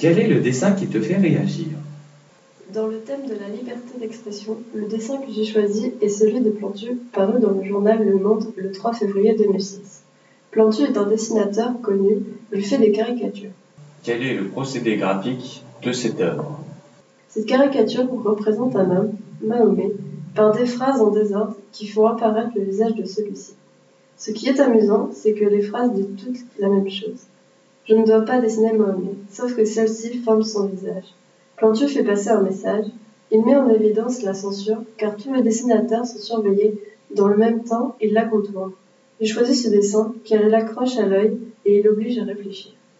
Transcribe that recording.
Quel est le dessin qui te fait réagir? Dans le thème de la liberté d'expression, le dessin que j'ai choisi est celui de Plantu, paru dans le journal Le Monde le 3 février 2006. Plantu est un dessinateur connu, il fait des caricatures. Quel est le procédé graphique de cette œuvre? Cette caricature représente un homme, Mahomet, par des phrases en désordre qui font apparaître le visage de celui-ci. Ce qui est amusant, c'est que les phrases disent toutes la même chose. Je ne dois pas dessiner Mahomet, sauf que celle-ci forme son visage. Plantu fait passer un message. Il met en évidence la censure, car tous les dessinateurs sont surveillés. Dans le même temps, il la contourne. J'ai choisi ce dessin car il accroche à l'œil et il oblige à réfléchir.